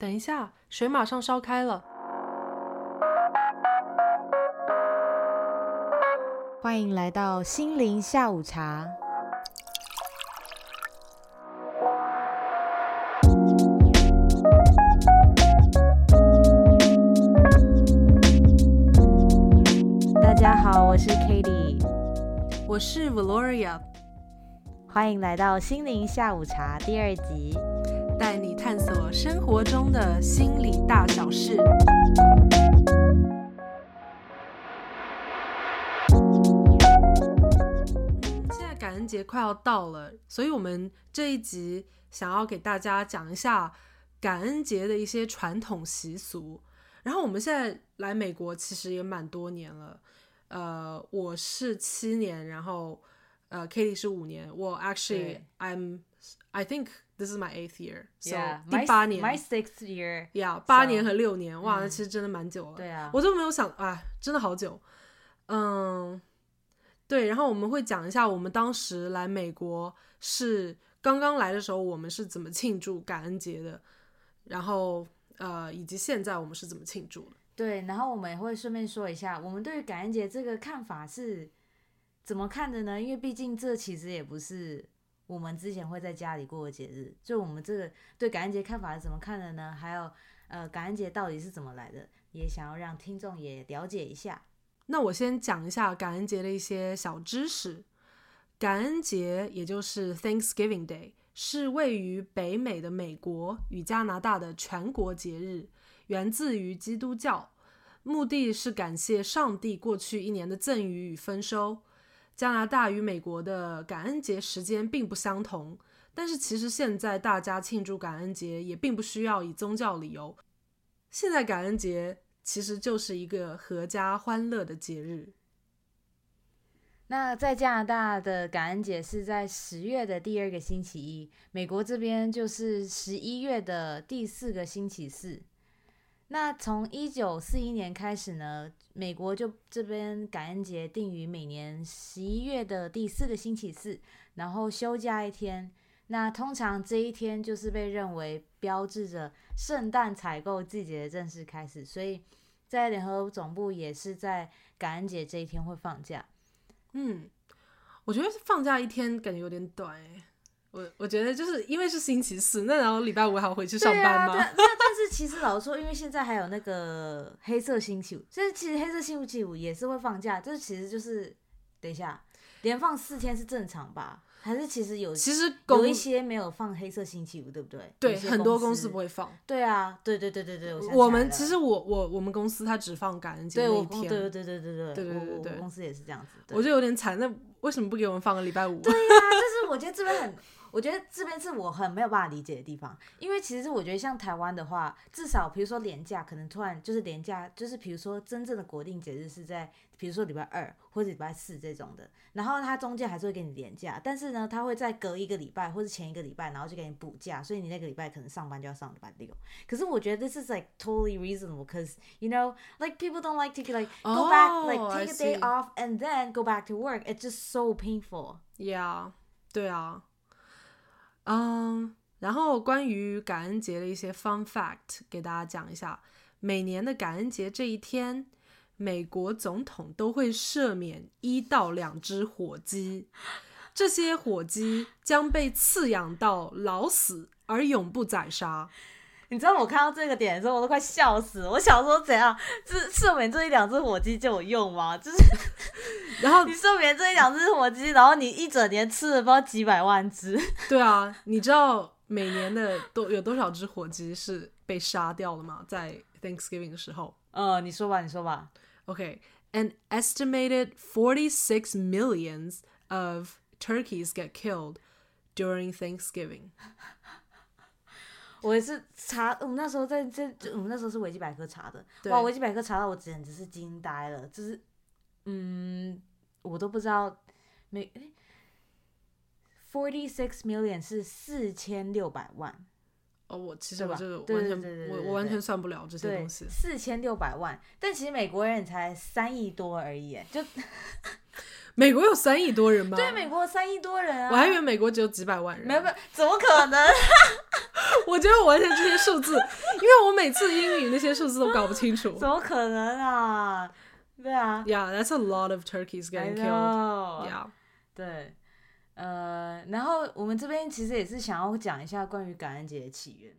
等一下，水马上烧开了。欢迎来到心灵下午茶。大家好，我是 k a t i e 我是 Valoria，欢迎来到心灵下午茶第二集。生活中的心理大小事。现在感恩节快要到了，所以我们这一集想要给大家讲一下感恩节的一些传统习俗。然后我们现在来美国其实也蛮多年了，呃，我是七年，然后呃，Kitty 是五年。我 actually I'm I think this is my eighth year, so 第八年，my sixth year, yeah，八年和六年，哇，那其实真的蛮久了。对啊，我都没有想，啊，真的好久。嗯，对，然后我们会讲一下我们当时来美国是刚刚来的时候，我们是怎么庆祝感恩节的，然后呃，以及现在我们是怎么庆祝的。对，然后我们也会顺便说一下，我们对于感恩节这个看法是怎么看的呢？因为毕竟这其实也不是。我们之前会在家里过的节日，就我们这个对感恩节看法是怎么看的呢？还有，呃，感恩节到底是怎么来的？也想要让听众也了解一下。那我先讲一下感恩节的一些小知识。感恩节也就是 Thanksgiving Day，是位于北美的美国与加拿大的全国节日，源自于基督教，目的是感谢上帝过去一年的赠予与丰收。加拿大与美国的感恩节时间并不相同，但是其实现在大家庆祝感恩节也并不需要以宗教理由。现在感恩节其实就是一个阖家欢乐的节日。那在加拿大的感恩节是在十月的第二个星期一，美国这边就是十一月的第四个星期四。那从一九四一年开始呢，美国就这边感恩节定于每年十一月的第四个星期四，然后休假一天。那通常这一天就是被认为标志着圣诞采购季节的正式开始，所以在联合总部也是在感恩节这一天会放假。嗯，我觉得放假一天感觉有点短哎。我我觉得就是因为是星期四，那然后礼拜五还要回去上班吗？那但是其实老实说，因为现在还有那个黑色星期五，所以其实黑色星期五也是会放假。就是其实就是等一下连放四天是正常吧？还是其实有其实有一些没有放黑色星期五，对不对？对，很多公司不会放。对啊，对对对对对，我们其实我我我们公司它只放感恩节那一天。对对对对对对对对对对，公司也是这样子。我就有点惨，那为什么不给我们放个礼拜五？对呀，就是我觉得这边很。我觉得这边是我很没有办法理解的地方，因为其实我觉得像台湾的话，至少比如说廉价，可能突然就是廉价，就是比如说真正的国定节日是在，比如说礼拜二或者礼拜四这种的，然后它中间还是会给你廉价，但是呢，它会再隔一个礼拜或者前一个礼拜，然后就给你补假，所以你那个礼拜可能上班就要上礼拜六。可是我觉得 this is like totally reasonable because you know like people don't like to like go back like take a day off and then go back to work. It's just so painful. Yeah，对啊。嗯，然后关于感恩节的一些 fun fact 给大家讲一下。每年的感恩节这一天，美国总统都会赦免一到两只火鸡，这些火鸡将被饲养到老死而永不宰杀。你知道我看到这个点的时候，我都快笑死了。我想说，怎样？这赦免这一两只火鸡就有用吗？就是，然后你赦免这一两只火鸡，然后你一整年吃了不知道几百万只。对啊，你知道每年的多有多少只火鸡是被杀掉了吗？在 Thanksgiving 的时候。呃，你说吧，你说吧。Okay，an estimated forty-six millions of turkeys get killed during Thanksgiving. 我也是查，我们那时候在这，我们那时候是维基百科查的。哇，维基百科查到我简直是惊呆了，就是，嗯，我都不知道，每，forty six million 是四千六百万。哦，我其实我这个完全，我我完全算不了这些东西。四千六百万，但其实美国人才三亿多而已，就。美国有三亿多人吗？对，美国三亿多人啊！我还以为美国只有几百万人。没有怎么可能？我觉得我完全这些数字，因为我每次英语那些数字都搞不清楚。怎么可能啊？对啊 Yeah, that's a lot of turkeys getting killed. Yeah. 对，呃，然后我们这边其实也是想要讲一下关于感恩节的起源。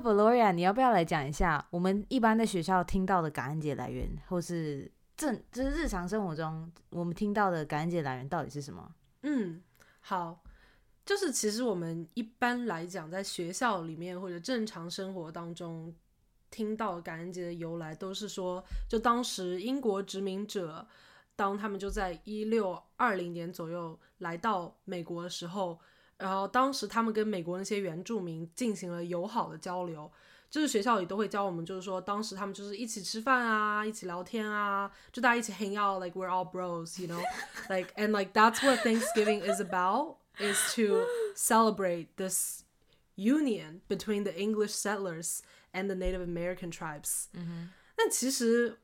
Valoria，你要不要来讲一下我们一般在学校听到的感恩节来源，或是正就是日常生活中我们听到的感恩节来源到底是什么？嗯，好，就是其实我们一般来讲，在学校里面或者正常生活当中听到感恩节的由来，都是说，就当时英国殖民者，当他们就在一六二零年左右来到美国的时候，然后当时他们跟美国那些原住民进行了友好的交流。就是学校里都会教我们，就是说当时他们就是一起吃饭啊，一起聊天啊，就大家一起 hang out，like we're all bros，you know，like and like that's what Thanksgiving is about is to celebrate this union between the English settlers and the Native American tribes。嗯哼，但其实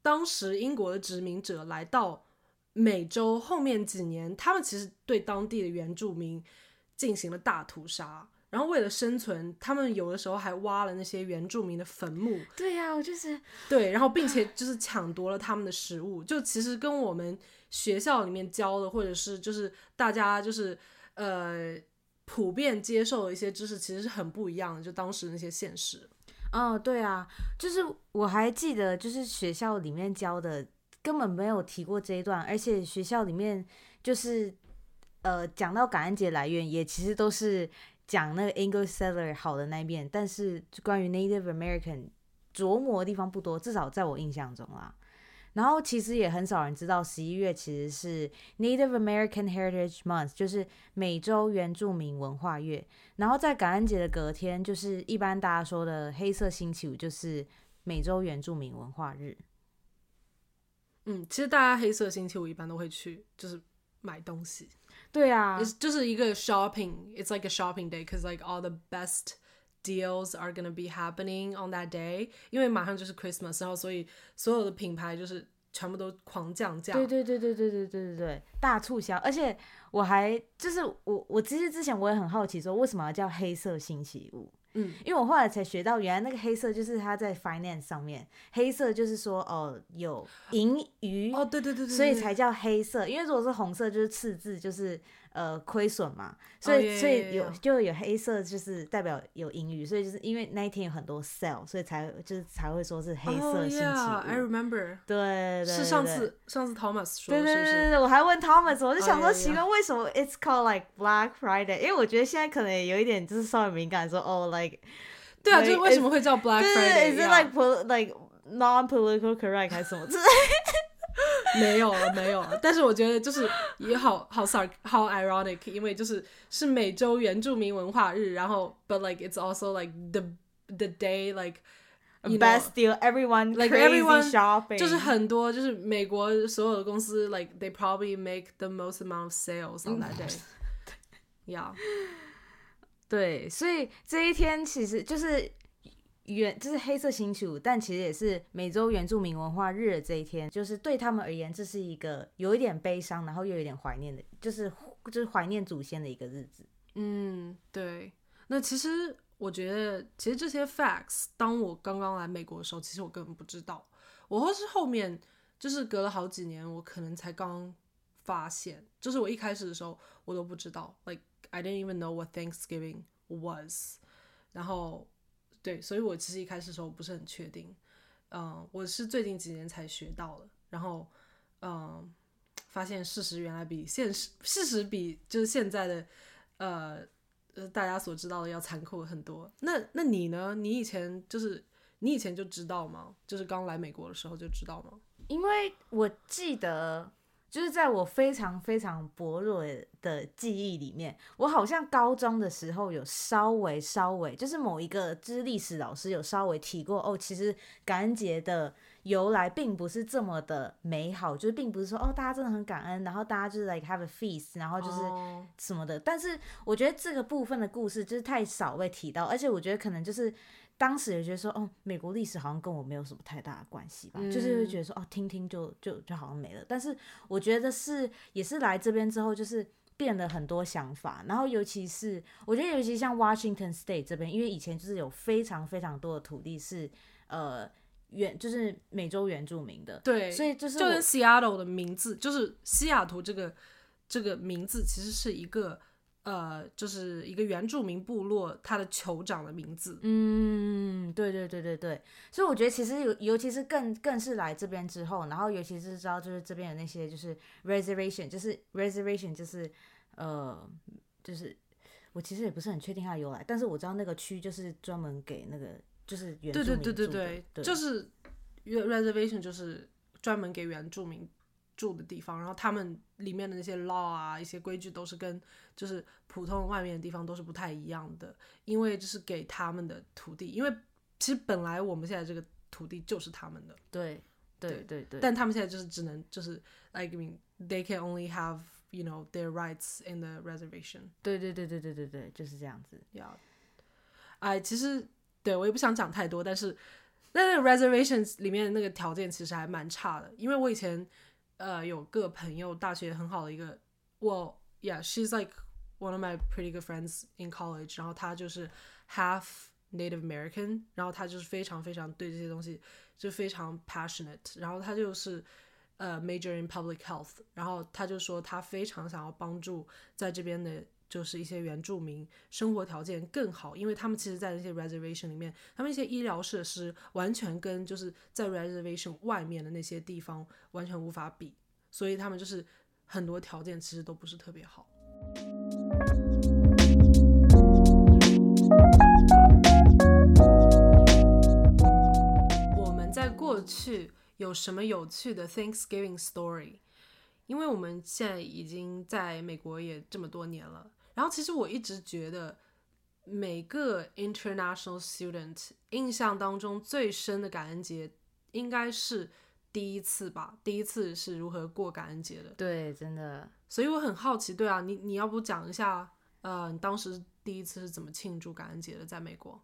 当时英国的殖民者来到美洲后面几年，他们其实对当地的原住民进行了大屠杀。然后为了生存，他们有的时候还挖了那些原住民的坟墓，对呀、我就是对，然后并且就是抢夺了他们的食物，就其实跟我们学校里面教的，或者是就是大家就是呃普遍接受的一些知识，其实是很不一样的，就当时那些现实。哦，对啊，就是我还记得，就是学校里面教的根本没有提过这一段，而且学校里面就是呃讲到感恩节来源，也其实都是讲那个 English settler 好的那一面，但是关于 Native American 琢磨的地方不多，至少在我印象中啦。然后其实也很少人知道，十一月其实是 Native American Heritage Month，就是美洲原住民文化月。然后在感恩节的隔天，就是一般大家说的黑色星期五，就是美洲原住民文化日。嗯，其实大家黑色星期五一般都会去，就是买东西，对啊，it's 就是一个 shopping，it's like a shopping day，cause like all the best deals are gonna be happening on that day，因为马上就是 Christmas，然后所以所有的品牌就是全部都狂降价。对对对对对对对对对，大促销。而且我还就是我我其实之前我也很好奇，说为什么要叫黑色星期五？嗯，因为我后来才学到，原来那个黑色就是它在 finance 上面，黑色就是说哦有盈余哦，对对对对，所以才叫黑色。因为如果是红色，就是赤字，就是呃亏损嘛。所以、yeah, 所以有.就有黑色，就是代表有盈余。所以就是因为那一天有很多 sell，所以才就是才会说是黑色 Oh 星期五。yeah, I remember，对对对是上次上次 Thomas 说对的，是不是？对对对对，我还问 Thomas，我就想说奇怪，为什么 it's called like Black Friday？因为我觉得现在可能有一点就是稍微敏感，说哦，like 对啊就是为什么会叫 Black 对对 Friday？对，is it like like non-political correct 还是什么？这没有了，没有了。但是我觉得就是也好好 sar 好 ironic，因为就是是美洲原住民文化日，然后 but like it's also like the the day like you know, best deal, everyone like crazy everyone shopping，就是很多就是美国所有的公司 like they probably make the most amount of sales on that day。Yeah，对，所以这一天其实就是原就是黑色星期五，但其实也是美洲原住民文化日的这一天，就是对他们而言，这是一个有一点悲伤，然后又有点怀念的，就是就是怀念祖先的一个日子。嗯，对。那其实我觉得，其实这些 facts，当我刚刚来美国的时候，其实我根本不知道。我或是后面就是隔了好几年，我可能才刚发现，就是我一开始的时候我都不知道，like I didn't even know what Thanksgiving was。然后对，所以我其实一开始的时候不是很确定。嗯，我是最近几年才学到的。然后嗯，发现事实原来比现实，事实比就是现在的呃呃大家所知道的要残酷很多。那那你呢？你以前就是你以前就知道吗？就是刚来美国的时候就知道吗？因为我记得，就是在我非常非常薄弱的记忆里面，我好像高中的时候有稍微稍微，就是某一个知历史老师有稍微提过，哦，其实感恩节的由来并不是这么的美好，就是并不是说哦大家真的很感恩，然后大家就是 like have a feast，然后就是哦什么的。但是我觉得这个部分的故事就是太少被提到，而且我觉得可能就是。当时也觉得说，哦，美国历史好像跟我没有什么太大的关系吧，就是会觉得说，哦，听听就就就好像没了。但是我觉得是也是来这边之后，就是变了很多想法。然后尤其是我觉得，尤其像 Washington State 这边，因为以前就是有非常非常多的土地是呃原就是美洲原住民的，对，所以就是就跟 Seattle 的名字，就是西雅图这个这个名字，其实是一个。呃，就是一个原住民部落，他的酋长的名字。嗯，对对对对对，所以我觉得其实尤尤其是更更是来这边之后，然后尤其是知道就是这边有那些就是 reservation，就是 reservation，就是呃，就是我其实也不是很确定它的由来，但是我知道那个区就是专门给那个就是原住民对对对对对，就是 reservation 就是专门给原住民。住的地方，然后他们里面的那些 law 啊，一些规矩都是跟就是普通外面的地方都是不太一样的，因为这是给他们的土地，因为其实本来我们现在这个土地就是他们的，对对对对，但他们现在就是只能就是 like mean they can only have you know their rights in the reservation，对对对对对对对，就是这样子。要，哎，其实对我也不想讲太多，但是那个 reservations 里面的那个条件其实还蛮差的，因为我以前。呃，有个朋友，大学很好的一个，Well, yeah, she's like one of my pretty good friends in college。然后她就是 half Native American，然后她就是非常非常对这些东西就非常 passionate。然后她就是呃 major in public health。然后她就说她非常想要帮助在这边的。就是一些原住民生活条件更好，因为他们其实，在那些 reservation 里面，他们一些医疗设施完全跟就是在 reservation 外面的那些地方完全无法比，所以他们就是很多条件其实都不是特别好。我们在过去有什么有趣的 Thanksgiving story？因为我们现在已经在美国也这么多年了。然后其实我一直觉得，每个 international student 印象当中最深的感恩节应该是第一次吧？第一次是如何过感恩节的？对，真的。所以我很好奇，对啊，你你要不讲一下，呃，你当时第一次是怎么庆祝感恩节的？在美国？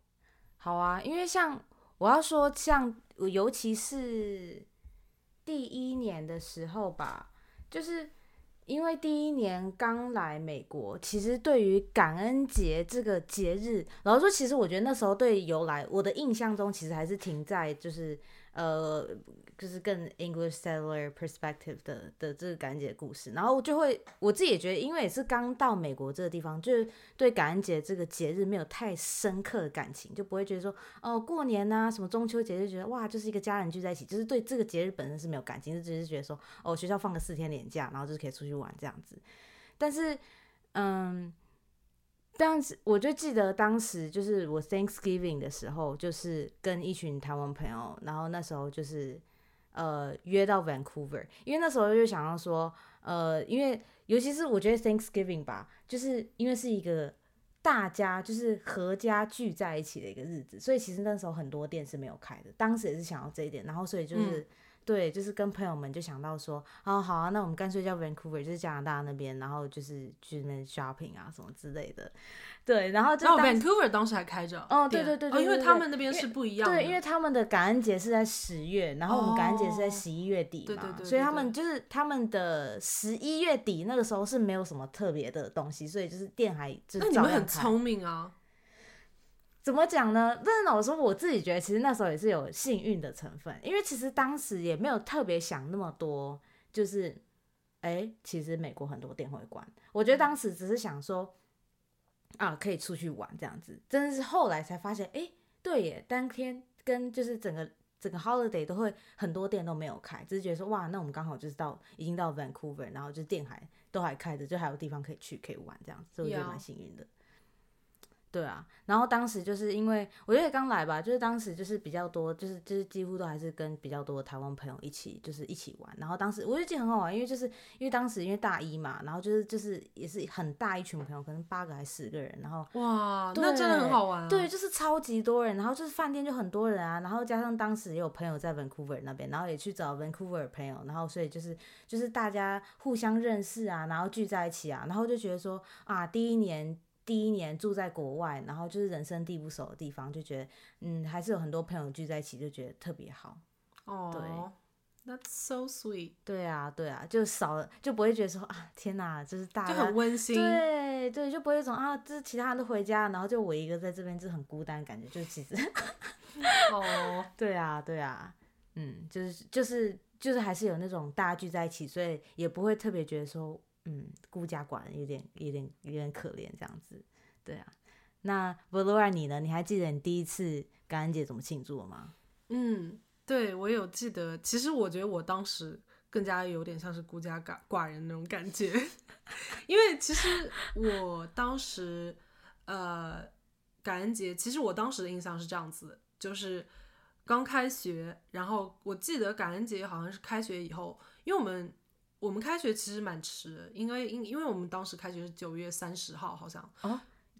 好啊，因为像我要说，像尤其是第一年的时候吧，就是。因为第一年刚来美国，其实对于感恩节这个节日，老实说，其实我觉得那时候对由来，我的印象中其实还是停在就是呃。就是更 English settler perspective 的的这个感恩节故事，然后就会我自己也觉得，因为也是刚到美国这个地方，就是对感恩节这个节日没有太深刻的感情，就不会觉得说哦过年呐什么中秋节就觉得哇就是一个家人聚在一起，就是对这个节日本身是没有感情，就只是觉得说哦学校放个四天年假，然后就是可以出去玩这样子。但是嗯，当时我就记得当时就是我 Thanksgiving 的时候，就是跟一群台湾朋友，然后那时候就是。呃，约到 Vancouver，因为那时候就想要说，呃，因为尤其是我觉得 Thanksgiving 吧，就是因为是一个大家就是合家聚在一起的一个日子，所以其实那时候很多店是没有开的。当时也是想要这一点，然后所以就是对，就是跟朋友们就想到说，哦，好啊，那我们干脆叫 Vancouver，就是加拿大那边，然后就是去那边 shopping 啊什么之类的。对，然后就 Vancouver 当时还开着哦，对对对对，因为他们那边是不一样的，对，因为他们的感恩节是在十月，然后我们感恩节是在十一月底嘛，所以他们就是他们的十一月底那个时候是没有什么特别的东西，所以就是店还就那你们很聪明啊？怎么讲呢？但是老实说，我自己觉得其实那时候也是有幸运的成分，因为其实当时也没有特别想那么多，就是哎，其实美国很多店会关，我觉得当时只是想说。啊，可以出去玩这样子，真的是后来才发现，哎，对耶，当天跟就是整个整个 holiday 都会很多店都没有开，只是觉得说，哇，那我们刚好就是到已经到 Vancouver，然后就是店还都还开着，就还有地方可以去可以玩这样子，所以我觉得蛮幸运的。对啊，然后当时就是因为我觉得刚来吧，就是当时就是比较多，就是就是几乎都还是跟比较多的台湾朋友一起，就是一起玩。然后当时我就记得很好玩，因为就是因为当时因为大一嘛，然后就是就是也是很大一群朋友，可能八个还是十个人，然后哇，那真的很好玩。对，就是超级多人，然后就是饭店就很多人啊，然后加上当时也有朋友在 Vancouver 那边，然后也去找 Vancouver 朋友，然后所以就是就是大家互相认识啊，然后聚在一起啊，然后就觉得说啊，第一年。第一年住在国外，然后就是人生地不熟的地方，就觉得嗯，还是有很多朋友聚在一起，就觉得特别好。哦对，That's so sweet，对啊，对啊，就少了就不会觉得说啊，天哪，就是大就家很温馨。对对，就不会有一种啊，这其他人都回家，然后就我一个在这边，就很孤单的感觉。就其实，哦，对啊，对啊，嗯，就是就是就是还是有那种大家聚在一起，所以也不会特别觉得说，嗯，孤家寡人有点有点有点可怜这样子。对啊，那 Valora 你呢？你还记得你第一次感恩节怎么庆祝吗？嗯，对我有记得。其实我觉得我当时更加有点像是孤家寡寡人那种感觉，因为其实我当时呃感恩节，其实我当时的印象是这样子，就是刚开学，然后我记得感恩节好像是开学以后，因为我们我们开学其实蛮迟的，因为因因为我们当时开学是九月三十号，好像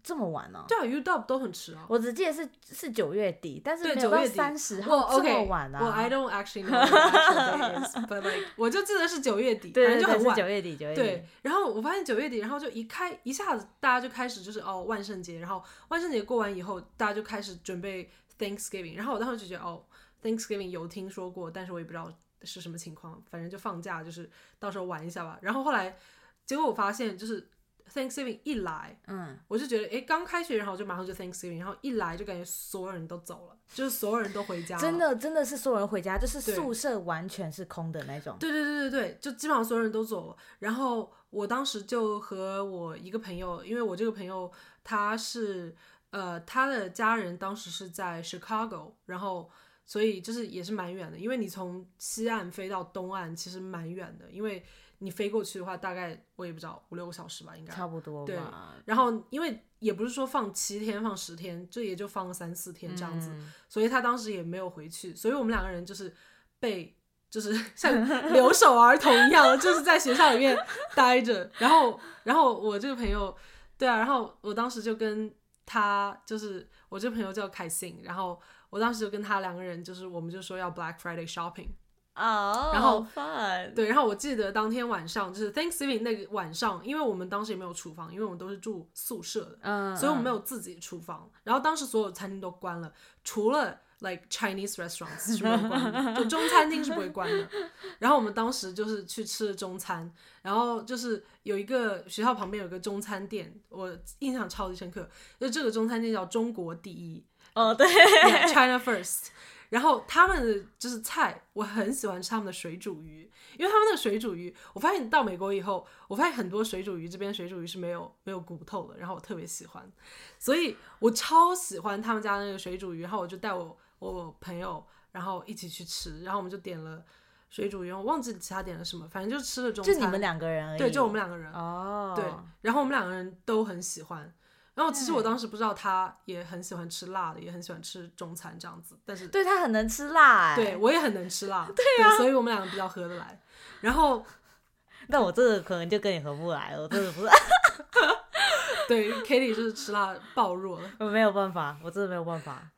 这么晚呢、对啊 u Dub 都很迟啊。我只记得是是九月底，但是对没有到9月底三十我号这么晚啊。我 I don't actually know what the actual day is，but like 我就记得是九月底，反正就很晚。九月底，九月底。对，然后我发现九月底，然后就一开一下子，大家就开始就是哦万圣节，然后万圣节过完以后，大家就开始准备 Thanksgiving，然后我当时就觉得哦 Thanksgiving 有听说过，但是我也不知道是什么情况，反正就放假，就是到时候玩一下吧。然后后来结果我发现就是 Thanksgiving 一来，嗯，我就觉得诶，刚开学，然后就马上就 Thanksgiving，然后一来就感觉所有人都走了，就是所有人都回家了，真的真的是所有人回家，就是宿舍完全是空的那种。对对对对对，就基本上所有人都走了。然后我当时就和我一个朋友，因为我这个朋友他是呃他的家人当时是在 Chicago，然后所以就是也是蛮远的，因为你从西岸飞到东岸其实蛮远的，因为你飞过去的话大概我也不知道五六个小时吧，应该。差不多对。然后因为也不是说放七天放十天，就也就放个三四天这样子。嗯所以他当时也没有回去，所以我们两个人就是被就是 像留守儿童一样，就是在学校里面待着。然后，然后我这个朋友，对啊，然后我当时就跟他，就是我这个朋友叫凯信，然后我当时就跟他两个人，就是我们就说要 Black Friday shopping。哦，然后对，然后我记得当天晚上就是 Thanksgiving 那个晚上，因为我们当时也没有厨房，因为我们都是住宿舍的，嗯，所以我们没有有自己厨房。然后当时所有餐厅都关了，除了 like Chinese restaurants 是不会关的，就中餐厅是不会关的。然后我们当时就是去吃了中餐，然后就是有一个学校旁边有个中餐店，我印象超级深刻，就这个中餐店叫中国第一哦，对 China First。然后他们的就是菜，我很喜欢吃他们的水煮鱼，因为他们那个水煮鱼，我发现到美国以后，我发现很多水煮鱼这边水煮鱼是没有没有骨头的，然后我特别喜欢，所以我超喜欢他们家那个水煮鱼，然后我就带我我朋友，然后一起去吃，然后我们就点了水煮鱼，我忘记其他点了什么，反正就吃了中餐，就你们两个人而已。对，就我们两个人，哦，对，然后我们两个人都很喜欢。然后其实我对当时不知道他也很喜欢吃辣的，也很喜欢吃中餐这样子，但是对他很能吃辣哎。对，我也很能吃辣，对啊，所以我们两个比较合得来。然后 但我这个可能就跟你合不来了，我真的不是，对 Kitty 就是吃辣暴弱了。我没有办法，我真的没有办法。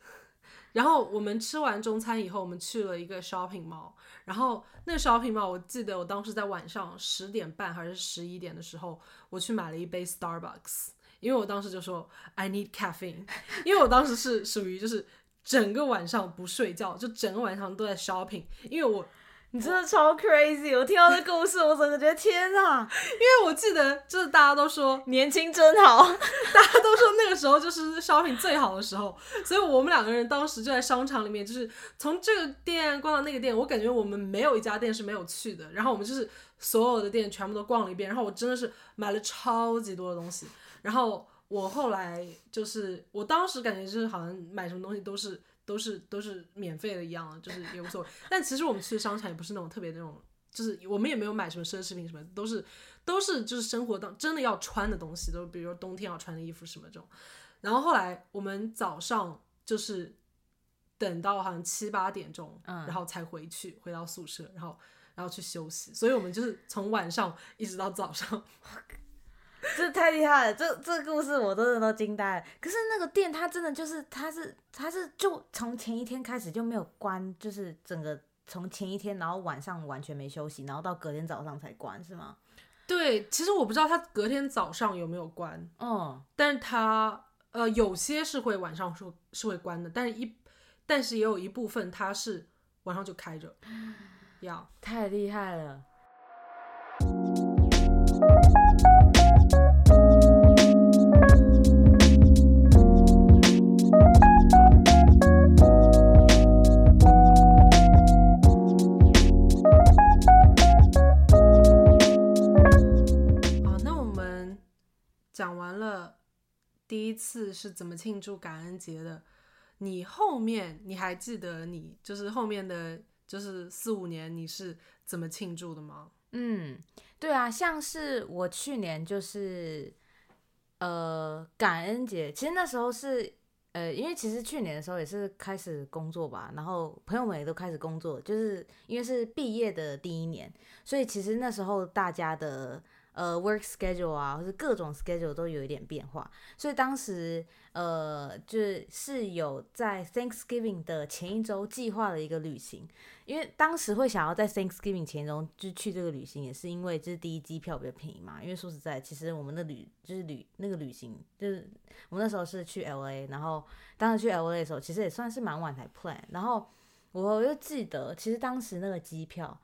然后我们吃完中餐以后，我们去了一个 shopping mall。然后那个 shopping mall，我记得我当时在晚上十点半还是十一点的时候，我去买了一杯 Starbucks，因为我当时就说 I need caffeine，因为我当时是属于就是整个晚上不睡觉，就整个晚上都在 shopping，因为我你真的超 crazy！我听到这故事，我整个觉得天哪，因为我记得就是大家都说年轻真好。大家都说那个时候就是 shopping 最好的时候，所以我们两个人当时就在商场里面，就是从这个店逛到那个店，我感觉我们没有一家店是没有去的，然后我们就是所有的店全部都逛了一遍，然后我真的是买了超级多的东西，然后我后来就是我当时感觉就是好像买什么东西都是都是都是免费的一样的，就是也无所谓，但其实我们去商场也不是那种特别那种。就是我们也没有买什么奢侈品什么，都是都是就是生活当真的要穿的东西，都比如说冬天要穿的衣服什么这种。然后后来我们早上就是等到好像七八点钟，嗯然后才回去回到宿舍，然后然后去休息。所以我们就是从晚上一直到早上。这太厉害了，这这故事我真的都惊呆了。可是那个店它真的就是，它是它是就从前一天开始就没有关，就是整个从前一天，然后晚上完全没休息，然后到隔天早上才关，是吗？对，其实我不知道他隔天早上有没有关，嗯，但是他呃有些是会晚上是是会关的，但是一但是也有一部分它是晚上就开着，要太厉害了。讲完了第一次是怎么庆祝感恩节的，你后面你还记得你就是后面的就是四五年你是怎么庆祝的吗？嗯，对啊，像是我去年就是呃感恩节，其实那时候是呃，因为其实去年的时候也是开始工作吧，然后朋友们也都开始工作，就是因为是毕业的第一年，所以其实那时候大家的呃 work schedule 啊，或是各种 schedule 都有一点变化，所以当时呃就是有在 Thanksgiving 的前一周计划了一个旅行，因为当时会想要在 Thanksgiving 前一周就去这个旅行，也是因为这是第一机票比较便宜嘛。因为说实在，其实我们的旅就是旅那个旅行，就是我们那时候是去 LA，然后当时去 LA 的时候，其实也算是蛮晚才 plan。然后我就记得，其实当时那个机票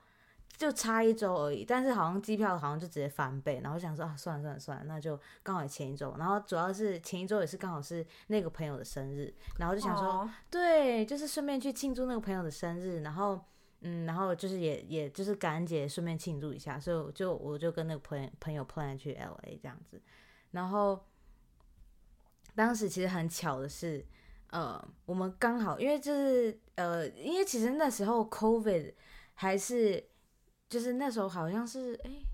就差一周而已，但是好像机票好像就直接翻倍，然后想说啊，算了算了算了，那就刚好前一周，然后主要是前一周也是刚好是那个朋友的生日，然后就想说。哦对，就是顺便去庆祝那个朋友的生日，然后嗯，然后就是也也就是感恩节顺便庆祝一下，所以我就我就跟那个朋友朋友 plan 去 L A 这样子，然后当时其实很巧的是，呃，我们刚好因为就是呃，因为其实那时候 COVID 还是就是那时候好像是诶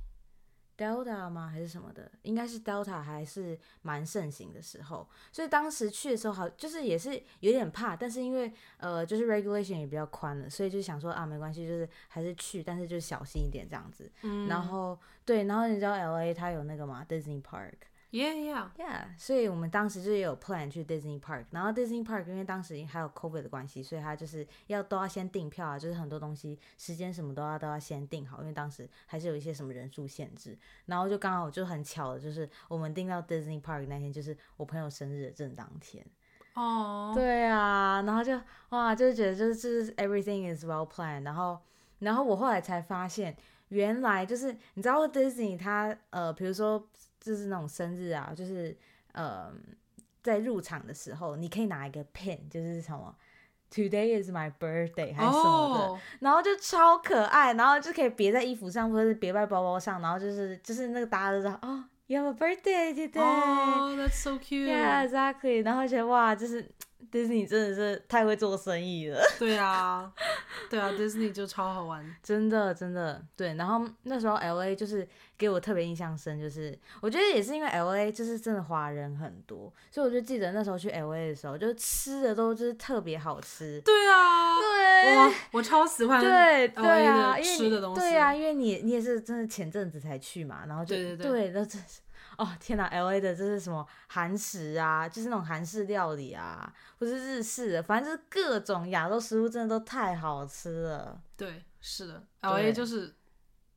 Delta 吗？还是什么的，应该是 Delta 还是蛮盛行的时候，所以当时去的时候好就是也是有点怕，但是因为呃就是 regulation 也比较宽了，所以就想说啊没关系，就是还是去，但是就小心一点这样子。嗯。然后对，然后你知道 L A 它有那个嘛 Disney Park。，Yeah Yeah，Yeah，所以我们当时就有 plan 去 Disney Park，然后 Disney Park 因为当时还有 COVID 的关系，所以他就是要都要先订票啊，就是很多东西时间什么都要都要先订好，因为当时还是有一些什么人数限制，然后就刚好就很巧的，就是我们订到 Disney Park 那天就是我朋友生日的正当天。哦，对啊，然后就哇，就是觉得就是就是 everything is well planned，然后然后我后来才发现，原来就是你知道 Disney 它呃，比如说就是那种生日啊，就是呃在入场的时候，你可以拿一个 pen，就是什么 Today is my birthday 还是什么的，哦，然后就超可爱，然后就可以别在衣服上或者是别在包包上，然后就是就是那个大家都知道哦，You have a birthday today。哦，That's so cute，Yeah, exactly. 然后觉得哇，就是 Disney 真的是太会做生意了，对啊，对啊，Disney 就超好玩，真的真的对。然后那时候 L A 就是给我特别印象深，就是我觉得也是因为 L A 就是真的华人很多，所以我就记得那时候去 L A 的时候，就吃的都就是特别好吃。对啊，对我，我超喜欢对对啊，因为吃的东西，对啊，因为你你也是真的前阵子才去嘛，然后就对对对对，那真是哦天哪，L A 的这是什么韩食啊，就是那种韩式料理啊，或是日式的，反正就是各种亚洲食物，真的都太好吃了。对，是的，L A 就是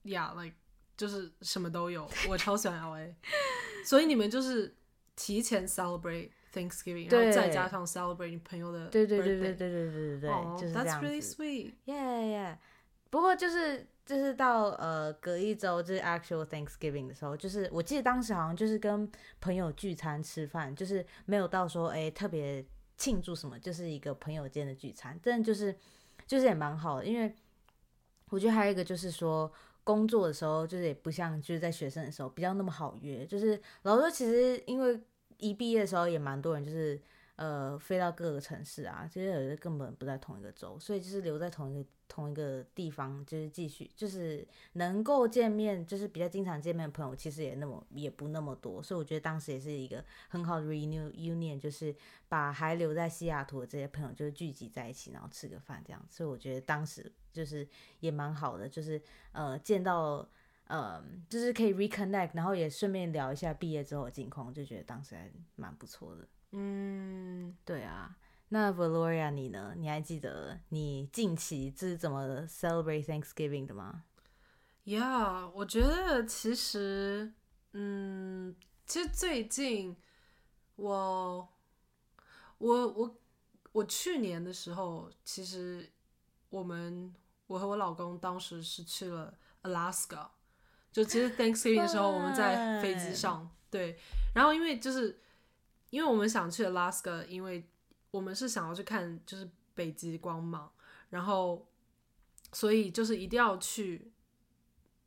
，Yeah，like 就是什么都有，我超喜欢 L A，所以你们就是提前 celebrate Thanksgiving，然后再加上 celebrate 你朋友的对对对对对对对对对，哦就是这 That's really。sweet，Yeah yeah。不过就是就是到呃隔一周就是 actual Thanksgiving 的时候，就是我记得当时好像就是跟朋友聚餐吃饭，就是没有到说哎特别庆祝什么，就是一个朋友间的聚餐，但就是就是也蛮好的，因为我觉得还有一个就是说。工作的时候，就是也不像就是在学生的时候比较那么好约。就是老师说，其实因为一毕业的时候也蛮多人就是呃飞到各个城市啊，其实有的根本不在同一个州，所以就是留在同一个同一个地方，就是继续就是能够见面，就是比较经常见面的朋友，其实也那么也不那么多，所以我觉得当时也是一个很好的 renew union，就是把还留在西雅图的这些朋友就是聚集在一起，然后吃个饭这样，所以我觉得当时就是也蛮好的，就是呃见到。呃，就是可以 reconnect，然后也顺便聊一下毕业之后的近况，就觉得当时还蛮不错的。嗯，对啊，那 Valoria 你呢？你还记得你近期是怎么 celebrate Thanksgiving 的吗？Yeah，我觉得其实，嗯，其实最近我我我我去年的时候，其实我们我和我老公当时是去了 Alaska，就其实 Thanksgiving 的时候我们在飞机上，对，然后因为就是因为我们想去 Alaska，因为我们是想要去看就是北极光嘛，然后所以就是一定要去。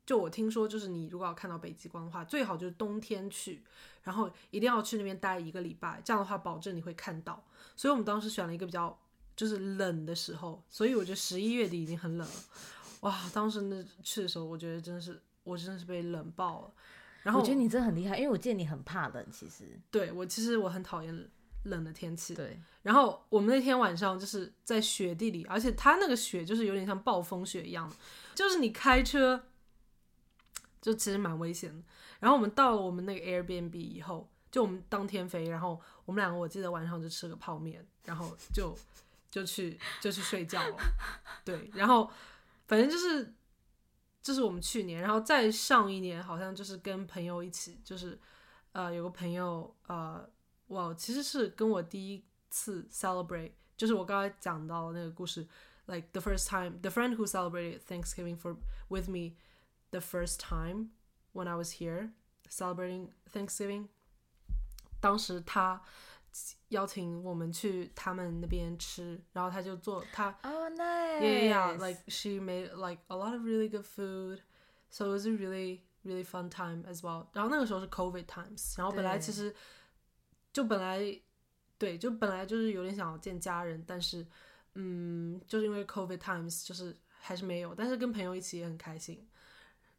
就我听说，就是你如果要看到北极光的话，最好就是冬天去，然后一定要去那边待一个礼拜，这样的话保证你会看到。所以我们当时选了一个比较就是冷的时候，所以我觉得十一月底已经很冷了。哇，当时那去的时候，我觉得真的是我真的是被冷爆了。然后我觉得你真的很厉害，因为我见你很怕冷，其实对我其实我很讨厌冷的天气。对，然后我们那天晚上就是在雪地里，而且它那个雪就是有点像暴风雪一样，就是你开车。就其实蛮危险的。然后我们到了我们那个 Airbnb 以后，就我们当天飞，然后我们两个我记得晚上就吃个泡面，然后就就去就去睡觉了。对，然后反正就是这是我们去年，然后再上一年好像就是跟朋友一起，就是呃有个朋友呃我其实是跟我第一次 celebrate，就是我刚才讲到那个故事，like the first time the friend who celebrated Thanksgiving for with me。the first time when I was here celebrating Thanksgiving，当时他邀请我们去他们那边吃，然后他就做他 Oh nice yeah yeah like she made like a lot of really good food so it was a really really fun time as well 然后那个时候是 COVID times 然后本来其实就本来对就本来就是有点想要见家人但是嗯就是因为 COVID times 就是还是没有但是跟朋友一起也很开心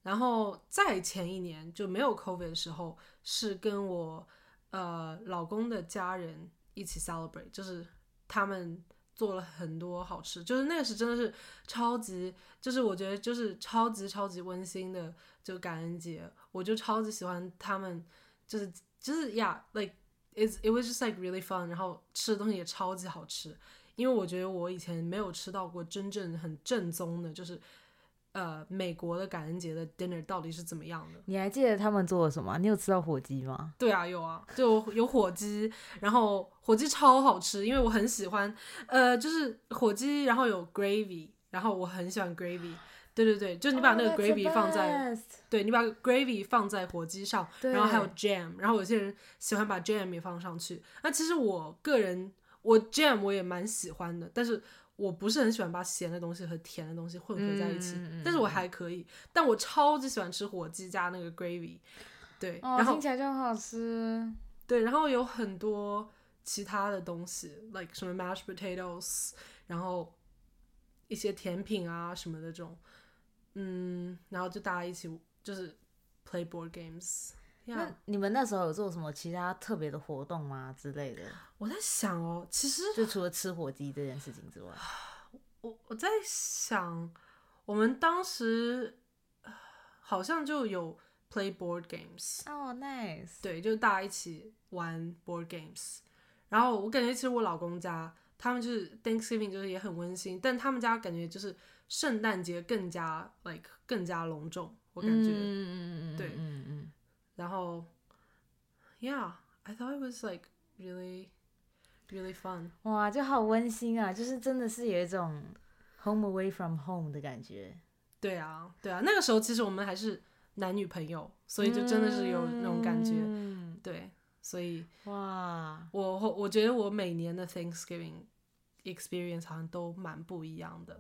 然后再前一年就没有 COVID 的时候，是跟我呃老公的家人一起 celebrate，就是他们做了很多好吃，就是那个是真的是超级，就是我觉得就是超级超级温馨的就感恩节，我就超级喜欢他们，就是就是呀，like it it was just like really fun，然后吃的东西也超级好吃，因为我觉得我以前没有吃到过真正很正宗的，就是。呃，美国的感恩节的 dinner 到底是怎么样的？你还记得他们做了什么？你有吃到火鸡吗？对啊，有啊，就有火鸡，然后火鸡超好吃，因为我很喜欢，呃，就是火鸡，然后有 gravy，然后我很喜欢 gravy，对对对，就是你把那个 gravy 放在，对你把 gravy 放在火鸡上，然后还有 jam，然后有些人喜欢把 jam 也放上去。那其实我个人，我 jam 我也蛮喜欢的，但是。我不是很喜欢把咸的东西和甜的东西混合在一起，但是我还可以。但我超级喜欢吃火鸡加那个 gravy，对，然后听起来就很好吃。对，然后有很多其他的东西，like 什么 mashed potatoes，然后一些甜品啊什么的这种，嗯，然后就大家一起就是 play board games。那你们那时候有做什么其他特别的活动吗之类的？我在想哦，其实就除了吃火鸡这件事情之外，我我在想，我们当时好像就有 play board games。哦，nice。对，就大家一起玩 board games。然后我感觉其实我老公家他们就是 Thanksgiving 就是也很温馨，但他们家感觉就是圣诞节更加 like 更加隆重，我感觉，嗯嗯嗯嗯，对，嗯嗯。然后，Yeah，I thought it was like really, really fun。哇，就好温馨啊！就是真的是有一种 home away from home 的感觉。对啊，对啊，那个时候其实我们还是男女朋友，所以就真的是有那种感觉。对，所以哇，我我觉得我每年的 Thanksgiving experience 好像都蛮不一样的。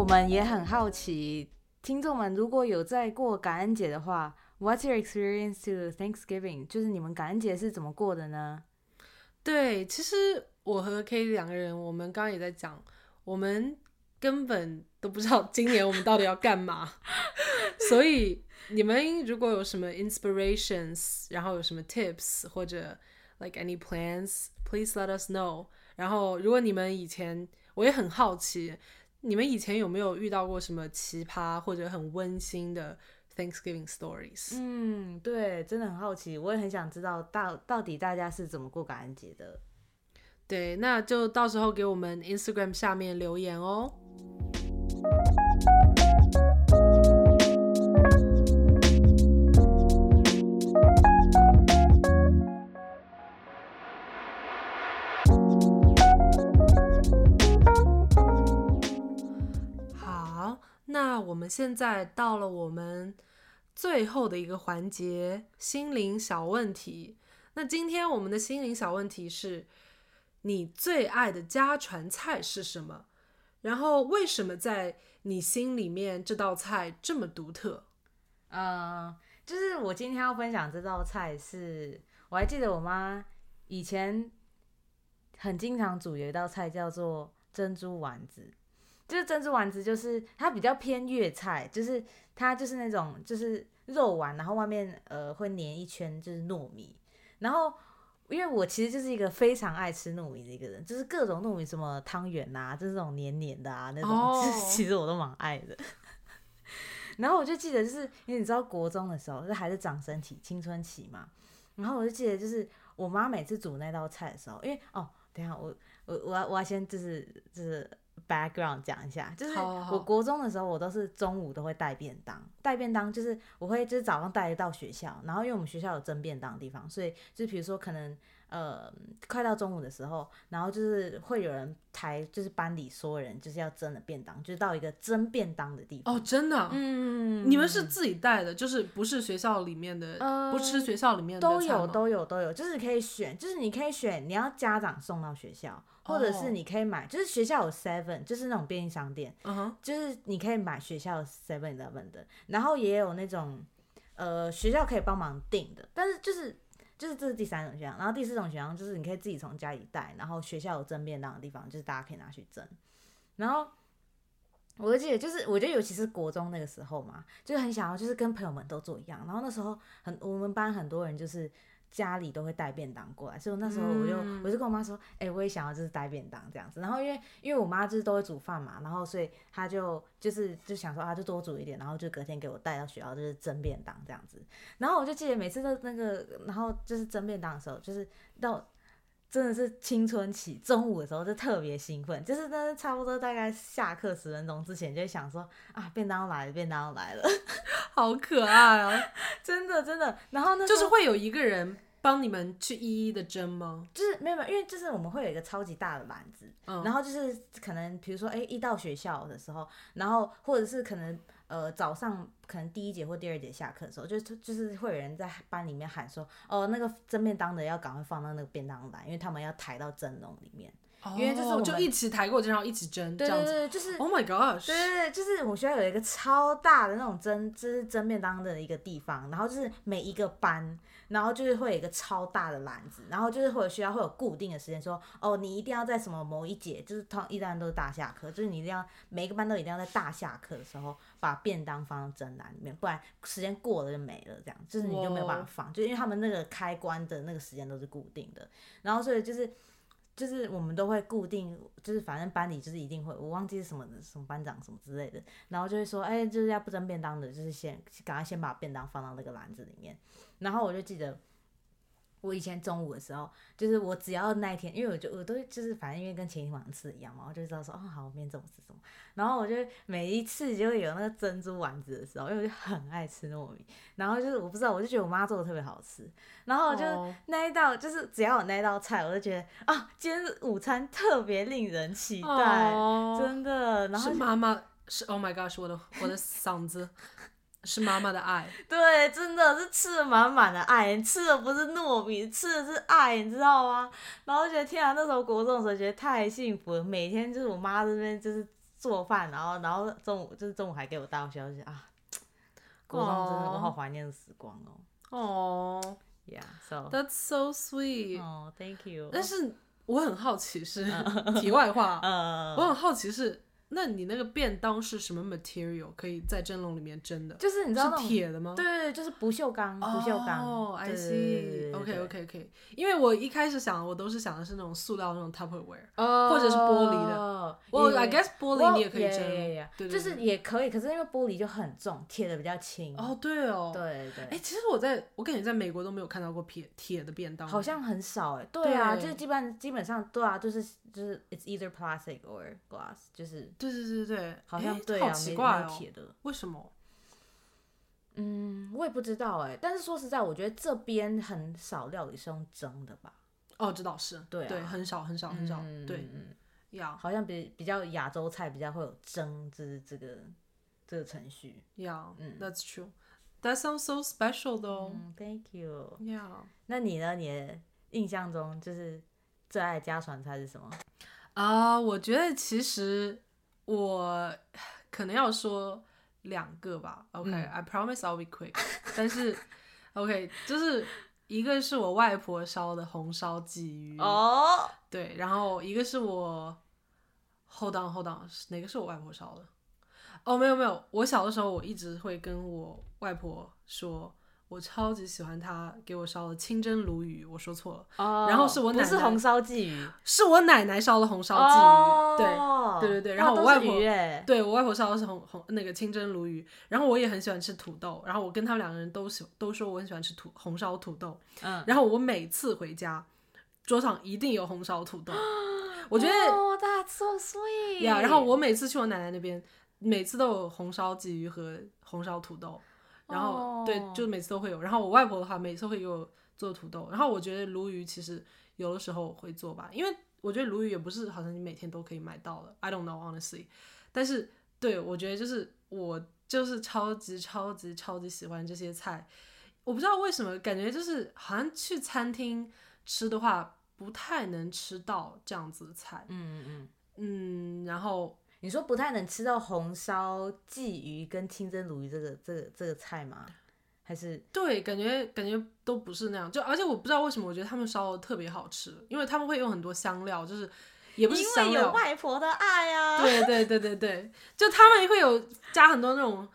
我们也很好奇，听众们如果有在过感恩节的话，What's your experience to Thanksgiving？就是你们感恩节是怎么过的呢？对，其实我和 K 两个人，我们刚刚也在讲，我们根本都不知道今年我们到底要干嘛。所以你们如果有什么 inspirations，然后有什么 tips 或者 like any plans，please let us know。然后如果你们以前，我也很好奇。你们以前有没有遇到过什么奇葩或者很温馨的 Thanksgiving stories。嗯，对，真的很好奇，我也很想知道到到底大家是怎么过感恩节的。对，那就到时候给我们 Instagram 下面留言哦。那我们现在到了我们最后的一个环节——心灵小问题。那今天我们的心灵小问题是：你最爱的家传菜是什么？然后为什么在你心里面这道菜这么独特？嗯，就是我今天要分享这道菜是，我还记得我妈以前很经常煮有一道菜叫做珍珠丸子，就是珍珠丸子，就是它比较偏粤菜，就是它就是那种就是肉丸，然后外面呃会粘一圈就是糯米，然后因为我其实就是一个非常爱吃糯米的一个人，就是各种糯米什么汤圆呐，就是这种黏黏的啊那种，哦其实我都蛮爱的。然后我就记得，就是因为你知道国中的时候，就还是长身体、青春期嘛。然后我就记得，就是我妈每次煮那道菜的时候，因为哦，等一下我我我要我要先就是就是 background 讲一下，就是我国中的时候，我都是中午都会带便当，带便当就是我会就是早上带到学校，然后因为我们学校有蒸便当的地方，所以就比如说可能呃快到中午的时候，然后就是会有人抬，就是班里所有人就是要蒸的便当，就是到一个蒸便当的地方。哦，真的啊、嗯，你们是自己带的，就是不是学校里面的，呃不吃学校里面的都有都有都有，就是可以选，就是你可以选你要家长送到学校，或者哦是你可以买，就是学校有 Seven，就是那种便利商店，就是你可以买学校 Seven Eleven 的，然后也有那种呃学校可以帮忙订的，但是就是就是这是第三种选项，然后第四种选项就是你可以自己从家里带，然后学校有蒸便当的地方，就是大家可以拿去蒸，然后。我就记得，就是我觉得尤其是国中那个时候嘛，就是很想要，就是跟朋友们都做一样。然后那时候很，我们班很多人就是家里都会带便当过来，所以那时候我就、嗯我就跟我妈说，哎、我也想要就是带便当这样子。然后因为因为我妈就是都会煮饭嘛，然后所以她就就是就想说啊，就多煮一点，然后就隔天给我带到学校就是蒸便当这样子。然后我就记得每次都那个，然后就是蒸便当的时候，就是到。真的是青春期，中午的时候就特别兴奋，就是那差不多大概下课十分钟之前，就想说啊，便当来了，便当来了，好可爱啊！真的真的。然后呢，就是会有一个人帮你们去一一的蒸吗？就是没有没有，因为就是我们会有一个超级大的篮子，嗯然后就是可能比如说哎、一到学校的时候，然后或者是可能呃早上可能第一节或第二节下课的时候，就就是会有人在班里面喊说哦那个蒸便当的要赶快放到那个便当篮，因为他们要抬到蒸笼里面。因为就是我们哦就一起抬过去，然后一起蒸，这样子。对对对，就是。Oh my gosh！对对对，就是我们学校有一个超大的那种蒸，就是蒸便当的一个地方，然后就是每一个班，然后就是会有一个超大的篮子，然后就是会有学校会有固定的时间说，哦，你一定要在什么某一节，就是通一般都是大下课，就是你一定要每一个班都一定要在大下课的时候把便当放到蒸篮里面，不然时间过了就没了，这样就是你就没有办法放，就因为他们那个开关的那个时间都是固定的，然后所以就是。就是我们都会固定，就是反正班里就是一定会，我忘记是什么什么班长什么之类的，然后就会说，哎、就是要不蒸便当的，就是先赶快先把便当放到那个篮子里面。然后我就记得，我以前中午的时候，就是我只要那一天，因为我就我都就是反正因为跟前一天晚上吃的一样嘛，我就知道说，哦好，我明天中午吃什么。然后我就每一次就会有那个珍珠丸子的时候，因为我就很爱吃糯米，然后就是我不知道，我就觉得我妈做的特别好吃，然后我就。哦那一道就是只要有那道菜，我就觉得啊，今天午餐特别令人期待，哦真的。然后是妈妈，是 Oh my God！是我的我的嗓子是妈妈的爱。对，真的是吃的满满的爱，吃的不是糯米，吃的是爱，你知道吗？然后觉得天啊，那时候国中的时候觉得太幸福了，每天就是我妈这边就是做饭，然后然后中午就是中午还给我带到学校，就觉得啊，国中真的我好哦怀念的时光哦。哦、Yeah，so t h a t s so sweet、哦，Thank you。但是我很好奇是 题外话，呃，我很好奇是那你那个便当是什么 material 可以在蒸笼里面蒸的？就是你知道那铁的吗？对对对，就是不锈钢，不锈钢。哦，I 对对 see。OK OK OK。因为我一开始想，我都是想的是那种塑料那种 Tupperware。哦，或者是玻璃的我也 I guess 玻璃你也可以蒸 yeah, yeah, yeah，对对就是也可以，可是因为玻璃就很重，铁的比较轻。哦，对哦。。对对，哎，其实我在我感觉在美国都没有看到过铁铁的便当。好像很少哎。对啊，对就是基本基本上对啊，就是就是 it's either plastic or glass，就是对对对对，好像对啊，没奇怪哦。没有铁的。为什么？嗯，我也不知道哎，但是说实在，我觉得这边很少料理是用蒸的吧？哦，这倒是。对啊对，很少很少很少。嗯对嗯嗯呀好像比比较亚洲菜比较会有蒸这这个这个程序。呀嗯，That's true. That sounds so special though. 嗯，Thank you。Yeah. 那你呢？你的印象中就是最爱家传菜是什么？啊、我觉得其实我可能要说两个吧。OK，I、promise I'll be quick。但是 OK，就是一个是我外婆烧的红烧鲫鱼，哦，对，然后一个是我 hold on hold on，哪个是我外婆烧的？哦，没有没有，我小的时候我一直会跟我外婆说。我超级喜欢他给我烧的清蒸鲈鱼，我说错了，哦然后是我奶奶不是红烧鲫鱼，是我奶奶烧的红烧鲫鱼，对，哦对对对然后我外婆对我外婆烧的是红红那个清蒸鲈鱼，然后我也很喜欢吃土豆，然后我跟他们两个人都喜都说我很喜欢吃土红烧土豆，嗯，然后我每次回家桌上一定有红烧土豆，我觉得哦，That's so sweet 呀然后我每次去我奶奶那边，每次都有红烧鲫鱼和红烧土豆，然后、对哦，就每次都会有，然后我外婆的话每次会给我做土豆，然后我觉得鲈鱼其实有的时候会做吧，因为我觉得鲈鱼也不是好像你每天都可以买到的，I don't know honestly，但是对我觉得就是我就是超级超级超级喜欢这些菜，我不知道为什么感觉就是好像去餐厅吃的话不太能吃到这样子的菜，嗯嗯嗯，嗯，然后你说不太能吃到红烧鲫鱼跟清蒸鲈鱼这个这个这个菜吗？还是对，感觉感觉都不是那样，就而且我不知道为什么，我觉得他们烧的特别好吃，因为他们会用很多香料，就是也不是因为有，外婆的爱啊？对对对对对，就他们会有加很多那种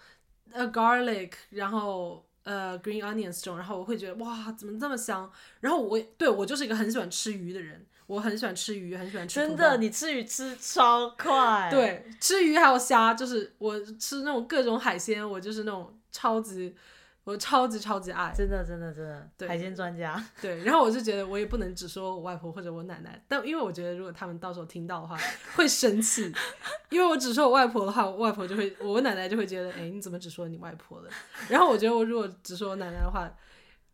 呃 garlic，然后呃 green onions 这种，然后我会觉得哇，怎么这么香？然后我对我就是一个很喜欢吃鱼的人，我很喜欢吃鱼，很喜欢吃真的，你吃鱼吃超快。，对，吃鱼还有虾，就是我吃那种各种海鲜，我就是那种超级，我超级超级爱。真的真的真的，对海鲜专家。对，然后我就觉得我也不能只说我外婆或者我奶奶，但因为我觉得如果他们到时候听到的话会生气，因为我只说我外婆的话，我外婆就会，我奶奶就会觉得，哎，你怎么只说你外婆的？然后我觉得我如果只说我奶奶的话，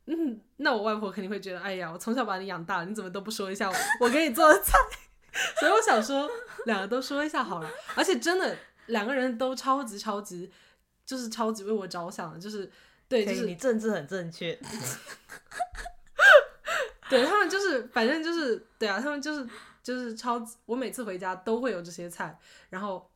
嗯，那我外婆肯定会觉得，哎呀，我从小把你养大，你怎么都不说一下我我给你做的菜？所以我想说，两个都说一下好了，而且真的两个人都超级超级，就是超级为我着想的，就是对，就是你政治很正确。对他们就是，反正就是，对啊，他们就是就是超级，我每次回家都会有这些菜，然后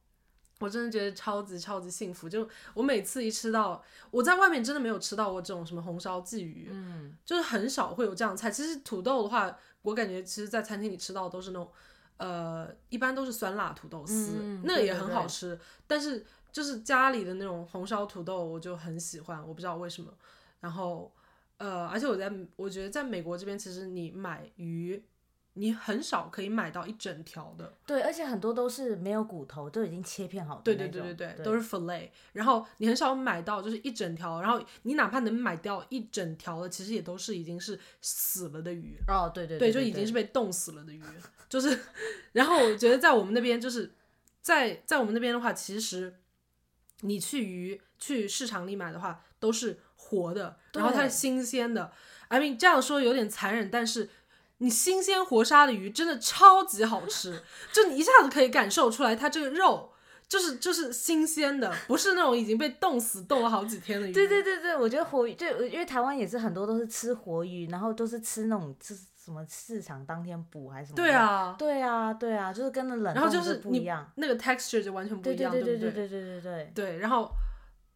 我真的觉得超级超级幸福。就我每次一吃到，我在外面真的没有吃到过这种什么红烧鲫鱼，嗯，就是很少会有这样的菜。其实土豆的话，我感觉其实，在餐厅里吃到都是那种，呃，一般都是酸辣土豆丝，嗯那也很对对对好吃。但是就是家里的那种红烧土豆，我就很喜欢，我不知道为什么。然后，呃，而且我在我觉得在美国这边，其实你买鱼，你很少可以买到一整条的。对，而且很多都是没有骨头，都已经切片好的对。对对对对，对都是 fillet，然后你很少买到就是一整条，然后你哪怕能买掉一整条的，其实也都是已经是死了的鱼，哦，对对对，对，就已经是被冻死了的鱼，就是，然后我觉得在我们那边就是在在我们那边的话，其实你去鱼去市场里买的话都是活的，然后它是新鲜的。I mean 这样说有点残忍，但是你新鲜活杀的鱼真的超级好吃，就你一下子可以感受出来它这个肉。就是就是新鲜的，不是那种已经被冻死冻了好几天的鱼。对对对对，我觉得活鱼，就因为台湾也是很多都是吃活鱼，然后都是吃那种就是什么市场当天捕还是什么。对，啊，对啊，对啊，就是跟那冷然后冻就是你不一样。那个 texture 就完全不对对一样，对对对对对对对对。对，然后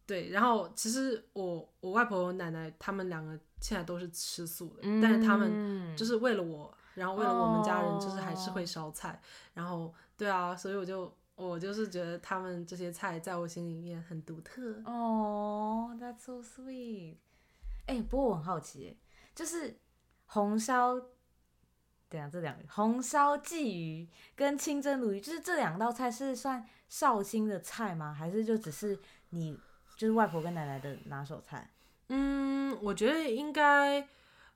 对，然后其实我我外婆、我奶奶他们两个现在都是吃素的，但是他们们就是为了我，然后为了我们家人，就是还是哦会烧菜。然后对啊，所以我就我就是觉得他们这些菜在我心里面很独特。哦、t h a t s so sweet。哎、不过我很好奇耶，就是红烧，等一下这两个红烧鲫鱼跟清蒸鲈鱼，就是这两道菜是算绍兴的菜吗？还是就只是你就是外婆跟奶奶的拿手菜？嗯，我觉得应该，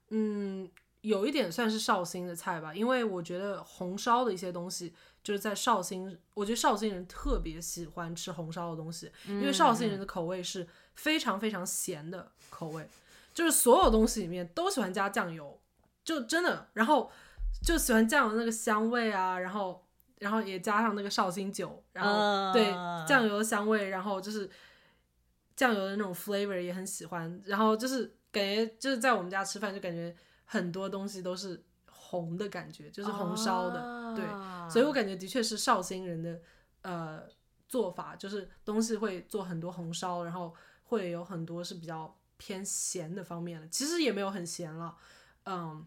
嗯，有一点算是绍兴的菜吧，因为我觉得红烧的一些东西，就是在绍兴，我觉得绍兴人特别喜欢吃红烧的东西，因为绍兴人的口味是非常非常咸的口味，就是所有东西里面都喜欢加酱油，就真的，然后就喜欢酱油那个香味啊，然后然后也加上那个绍兴酒，然后、对嗯酱油的香味，然后就是酱油的那种 flavor 也很喜欢，然后就是感觉就是在我们家吃饭就感觉很多东西都是红的感觉，就是红烧的，对，啊。所以我感觉的确是绍兴人的呃做法，就是东西会做很多红烧，然后会有很多是比较偏咸的方面的，其实也没有很咸了，嗯，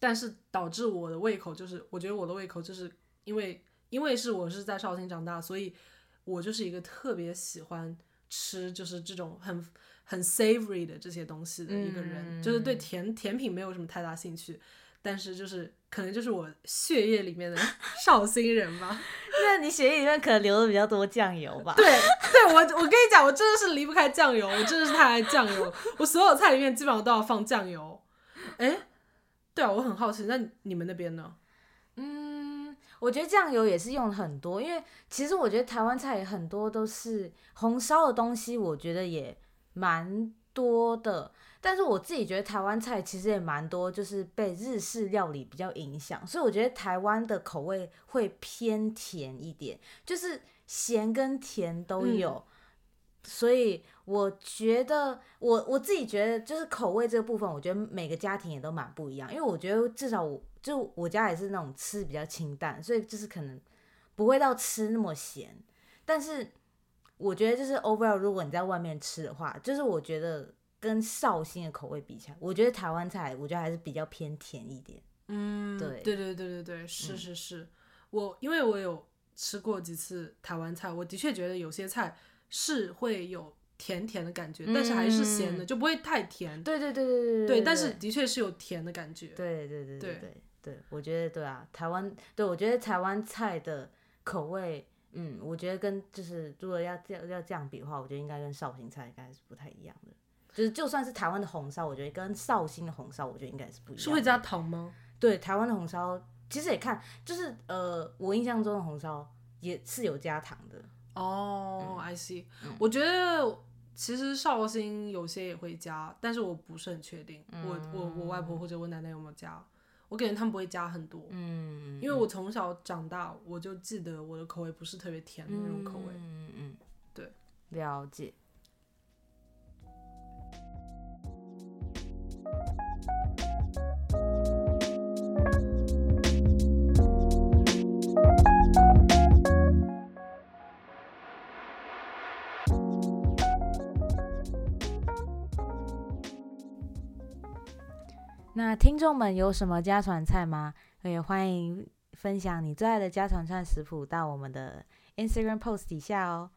但是导致我的胃口就是，我觉得我的胃口就是因为因为是我是在绍兴长大，所以我就是一个特别喜欢吃就是这种很很 savory 的这些东西的一个人，就是对甜甜品没有什么太大兴趣，但是就是可能就是我血液里面的绍兴人吧。那你血液里面可能流的比较多酱油吧？对，对我我跟你讲，我真的是离不开酱油，我真的是太爱酱油，我所有菜里面基本上都要放酱油。哎，对啊，我很好奇，那你们那边呢？嗯，我觉得酱油也是用很多，因为其实我觉得台湾菜很多都是红烧的东西，我觉得也蛮多的。但是我自己觉得台湾菜其实也蛮多，就是被日式料理比较影响，所以我觉得台湾的口味会偏甜一点，就是咸跟甜都有。所以我觉得，我我自己觉得，就是口味这个部分，我觉得每个家庭也都蛮不一样。因为我觉得至少我就我家也是那种吃比较清淡，所以就是可能不会到吃那么咸。但是我觉得就是 overall，如果你在外面吃的话，就是我觉得跟绍兴的口味比起来，我觉得台湾菜我觉得还是比较偏甜一点。嗯，对对对对对对，是嗯是是，我因为我有吃过几次台湾菜，我的确觉得有些菜是会有甜甜的感觉，但是还是咸的，嗯就不会太甜。对对对对对对，但是的确是有甜的感觉。对对对对对对对，我觉得对啊，台湾对我觉得台湾菜的口味，嗯，我觉得跟就是如果要这样要这样比的话，我觉得应该跟绍兴菜应该是不太一样的。就是就算是台湾的红烧，我觉得跟绍兴的红烧，我觉得应该是不一样。是会加糖吗？对台湾的红烧，其实也看，就是呃，我印象中的红烧也是有加糖的。哦、i see、嗯我觉得其实绍兴有些也会加，但是我不是很确定。我我我外婆或者我奶奶有没有加？我感觉他们不会加很多，嗯，因为我从小长大，我就记得我的口味不是特别甜的那种口味。嗯嗯嗯，对，了解。那听众们有什么家传菜吗？也欢迎分享你最爱的家传菜食谱到我们的 Instagram post 底下哦。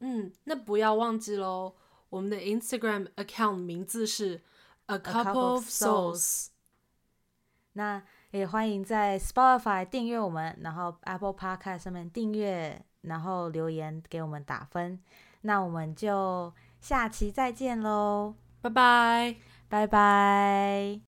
嗯，那不要忘记喽，我们的 Instagram account 名字是 A cup of of Souls。那也欢迎在 Spotify 订阅我们，然后 Apple Podcast 上面订阅，然后留言给我们打分。那我们就下期再见喽，拜拜。拜拜。